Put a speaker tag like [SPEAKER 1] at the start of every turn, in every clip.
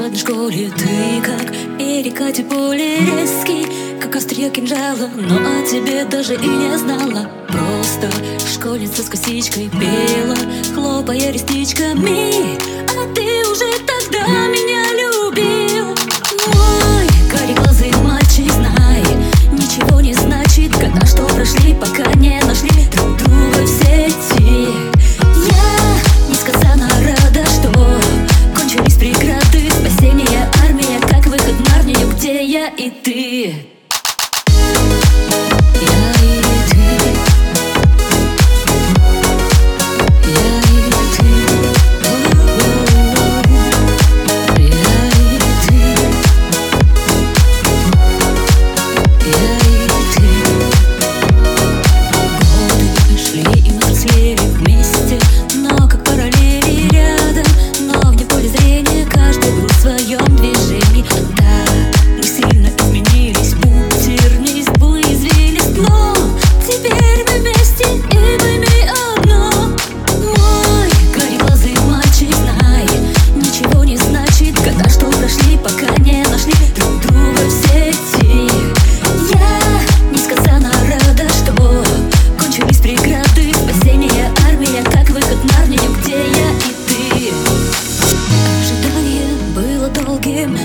[SPEAKER 1] в одной школе Ты как перекати поле резкий Как острие кинжала. Но о тебе даже и не знала. Просто школьница с косичкой пела Хлопая ресничками и ты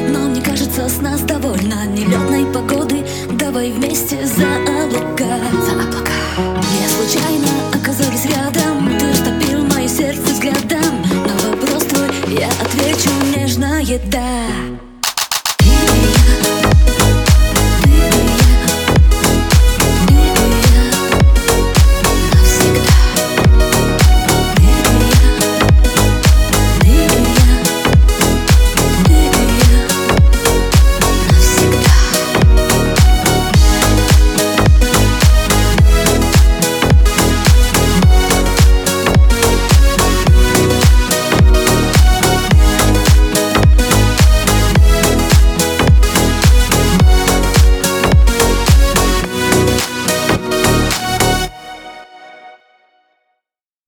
[SPEAKER 1] Но мне кажется, с нас довольно нелетной погоды Давай вместе за облака. За облака. Не случайно оказались рядом. Ты растопил мое сердце взглядом. На вопрос твой я отвечу нежно, да